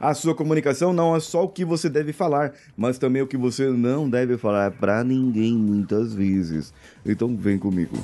A sua comunicação não é só o que você deve falar, mas também o que você não deve falar para ninguém muitas vezes. Então vem comigo.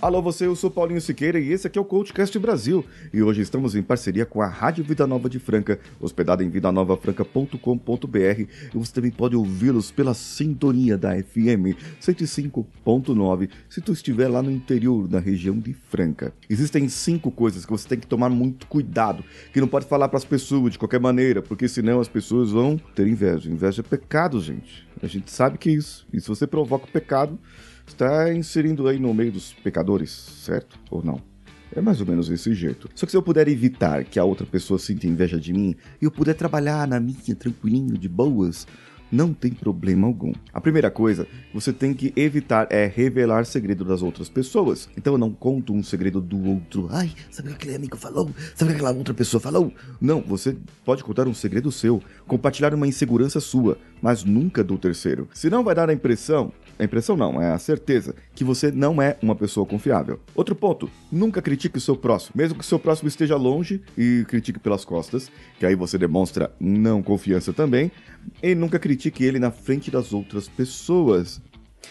Alô você, eu sou Paulinho Siqueira e esse aqui é o CoachCast Brasil. E hoje estamos em parceria com a Rádio Vida Nova de Franca, hospedada em vidanovafranca.com.br e você também pode ouvi-los pela sintonia da FM 105.9 se tu estiver lá no interior da região de Franca. Existem cinco coisas que você tem que tomar muito cuidado, que não pode falar para as pessoas de qualquer maneira, porque senão as pessoas vão ter inveja. Inveja é pecado, gente. A gente sabe que é isso. E se você provoca o pecado, está inserindo aí no meio dos pecadores, certo? Ou não? É mais ou menos desse jeito. Só que se eu puder evitar que a outra pessoa sinta inveja de mim e eu puder trabalhar na minha, tranquilinho, de boas, não tem problema algum. A primeira coisa que você tem que evitar é revelar segredo das outras pessoas. Então eu não conto um segredo do outro. Ai, sabe o que aquele amigo falou? Sabe o que aquela outra pessoa falou? Não, você pode contar um segredo seu, compartilhar uma insegurança sua, mas nunca do terceiro. Senão vai dar a impressão a impressão não, é a certeza que você não é uma pessoa confiável. Outro ponto, nunca critique o seu próximo, mesmo que o seu próximo esteja longe e critique pelas costas, que aí você demonstra não confiança também, e nunca critique ele na frente das outras pessoas.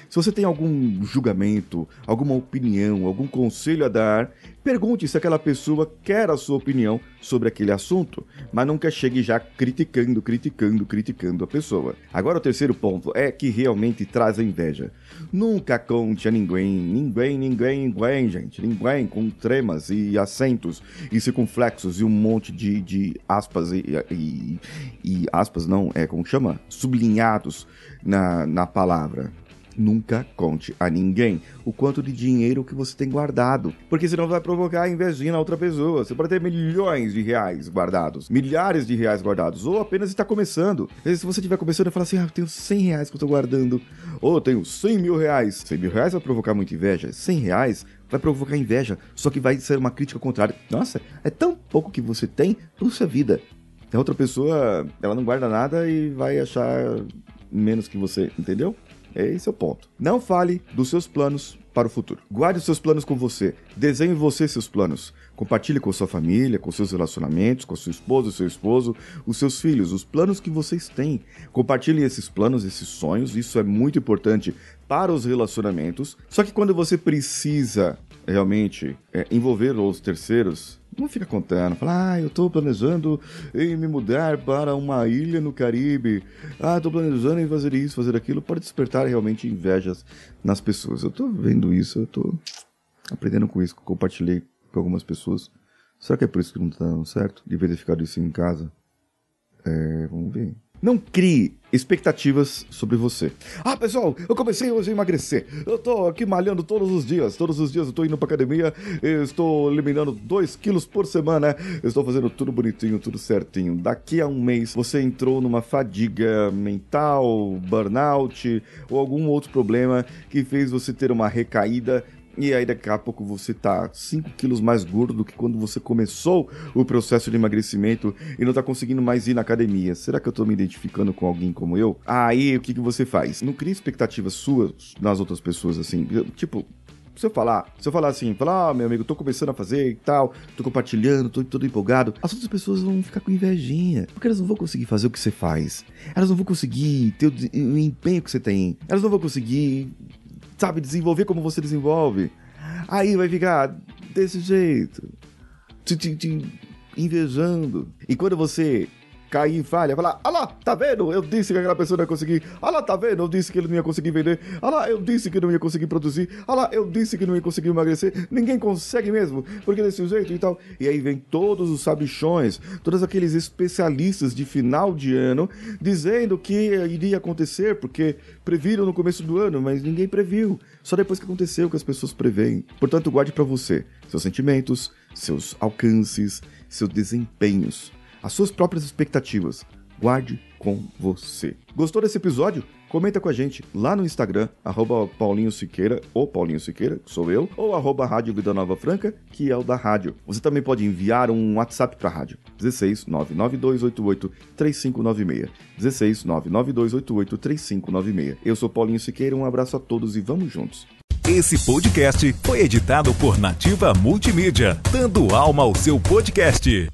Se você tem algum julgamento, alguma opinião, algum conselho a dar, pergunte se aquela pessoa quer a sua opinião sobre aquele assunto, mas nunca chegue já criticando, criticando, criticando a pessoa. Agora o terceiro ponto é que realmente traz a inveja. Nunca conte a ninguém, ninguém, ninguém, ninguém, gente, ninguém com tremas e acentos e circunflexos e um monte de, de aspas e, e, e aspas não, é como chama? Sublinhados na, na palavra nunca conte a ninguém o quanto de dinheiro que você tem guardado, porque senão vai provocar invejinha na outra pessoa. Você pode ter milhões de reais guardados, milhares de reais guardados, ou apenas está começando. Se você estiver começando e falar assim, ah, eu tenho 100 reais que eu estou guardando, ou eu tenho 100 mil reais. 100 mil reais vai provocar muita inveja, 100 reais vai provocar inveja, só que vai ser uma crítica contrária. Nossa, é tão pouco que você tem, puxa vida. A outra pessoa, ela não guarda nada e vai achar menos que você, entendeu? Esse é o ponto. Não fale dos seus planos para o futuro. Guarde os seus planos com você. Desenhe você seus planos. Compartilhe com sua família, com seus relacionamentos, com sua esposa, seu esposo, os seus filhos, os planos que vocês têm. Compartilhe esses planos, esses sonhos. Isso é muito importante para os relacionamentos. Só que quando você precisa realmente é, envolver os terceiros, não fica contando, fala, ah, eu tô planejando em me mudar para uma ilha no Caribe. Ah, tô planejando em fazer isso, fazer aquilo. Pode despertar realmente invejas nas pessoas. Eu tô vendo isso, eu tô aprendendo com isso, compartilhei com algumas pessoas. Será que é por isso que não tá dando certo? Devia ter ficado isso em casa. É, vamos ver. Não crie expectativas sobre você. Ah, pessoal, eu comecei hoje a emagrecer. Eu tô aqui malhando todos os dias. Todos os dias eu tô indo pra academia. estou eliminando 2 quilos por semana. estou fazendo tudo bonitinho, tudo certinho. Daqui a um mês você entrou numa fadiga mental, burnout ou algum outro problema que fez você ter uma recaída e aí daqui a pouco você tá 5 quilos mais gordo do que quando você começou o processo de emagrecimento e não tá conseguindo mais ir na academia. Será que eu tô me identificando com alguém como eu? Aí o que, que você faz? Não cria expectativas suas nas outras pessoas assim. Tipo, se eu falar, se eu falar assim, falar, ah, meu amigo, tô começando a fazer e tal, tô compartilhando, tô todo empolgado, as outras pessoas vão ficar com invejinha, porque elas não vão conseguir fazer o que você faz, elas não vão conseguir ter o, o empenho que você tem, elas não vão conseguir sabe, desenvolver como você desenvolve. Aí vai ficar desse jeito, te, te, te invejando. E quando você cair em falha, falar, ah lá, tá vendo? Eu disse que aquela pessoa não ia conseguir. Ah lá, tá vendo? Eu disse que ele não ia conseguir vender. Ah lá, eu disse que não ia conseguir produzir. Ah lá, eu disse que não ia conseguir emagrecer. Ninguém consegue mesmo, porque desse jeito e tal. E aí vem todos os sabichões, todos aqueles especialistas de final de ano, dizendo que iria acontecer, porque previram no começo do ano, mas ninguém previu. Só depois que aconteceu que as pessoas preveem. Portanto, guarde para você seus sentimentos, seus alcances, seus desempenhos as suas próprias expectativas. Guarde com você. Gostou desse episódio? Comenta com a gente lá no Instagram, arroba Paulinho Siqueira, ou Paulinho Siqueira, que sou eu, ou arroba Rádio Vida Nova Franca, que é o da rádio. Você também pode enviar um WhatsApp para a rádio, 16 99288 3596. 16 99288 3596. Eu sou Paulinho Siqueira, um abraço a todos e vamos juntos. Esse podcast foi editado por Nativa Multimídia, dando alma ao seu podcast.